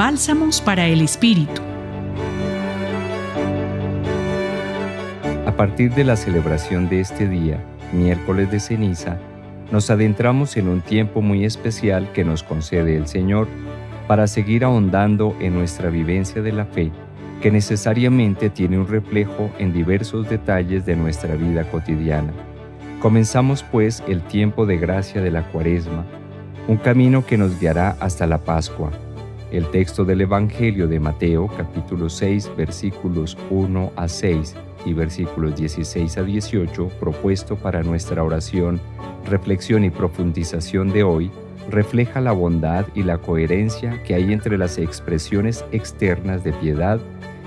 Bálsamos para el Espíritu. A partir de la celebración de este día, miércoles de ceniza, nos adentramos en un tiempo muy especial que nos concede el Señor para seguir ahondando en nuestra vivencia de la fe, que necesariamente tiene un reflejo en diversos detalles de nuestra vida cotidiana. Comenzamos pues el tiempo de gracia de la cuaresma, un camino que nos guiará hasta la Pascua. El texto del Evangelio de Mateo capítulo 6 versículos 1 a 6 y versículos 16 a 18 propuesto para nuestra oración, reflexión y profundización de hoy refleja la bondad y la coherencia que hay entre las expresiones externas de piedad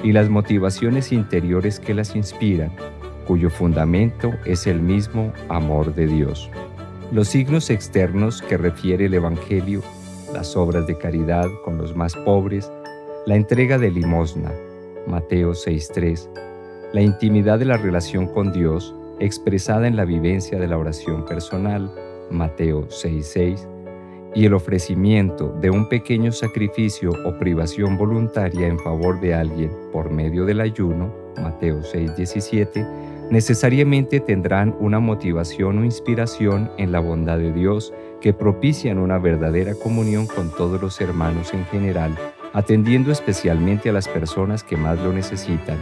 y las motivaciones interiores que las inspiran, cuyo fundamento es el mismo amor de Dios. Los signos externos que refiere el Evangelio, las obras de caridad con los más pobres, la entrega de limosna, Mateo 6.3, la intimidad de la relación con Dios expresada en la vivencia de la oración personal, Mateo 6.6, y el ofrecimiento de un pequeño sacrificio o privación voluntaria en favor de alguien por medio del ayuno, Mateo 6.17, necesariamente tendrán una motivación o inspiración en la bondad de Dios que propician una verdadera comunión con todos los hermanos en general, atendiendo especialmente a las personas que más lo necesitan.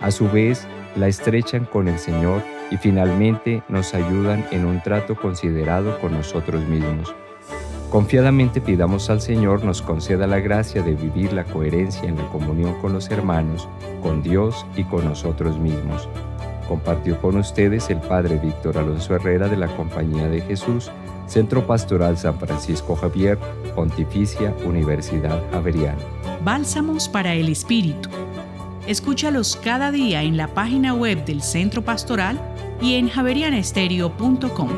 A su vez, la estrechan con el Señor y finalmente nos ayudan en un trato considerado con nosotros mismos. Confiadamente pidamos al Señor nos conceda la gracia de vivir la coherencia en la comunión con los hermanos, con Dios y con nosotros mismos. Compartió con ustedes el Padre Víctor Alonso Herrera de la Compañía de Jesús, Centro Pastoral San Francisco Javier, Pontificia Universidad Javeriana. Bálsamos para el Espíritu. Escúchalos cada día en la página web del Centro Pastoral y en javerianestereo.com.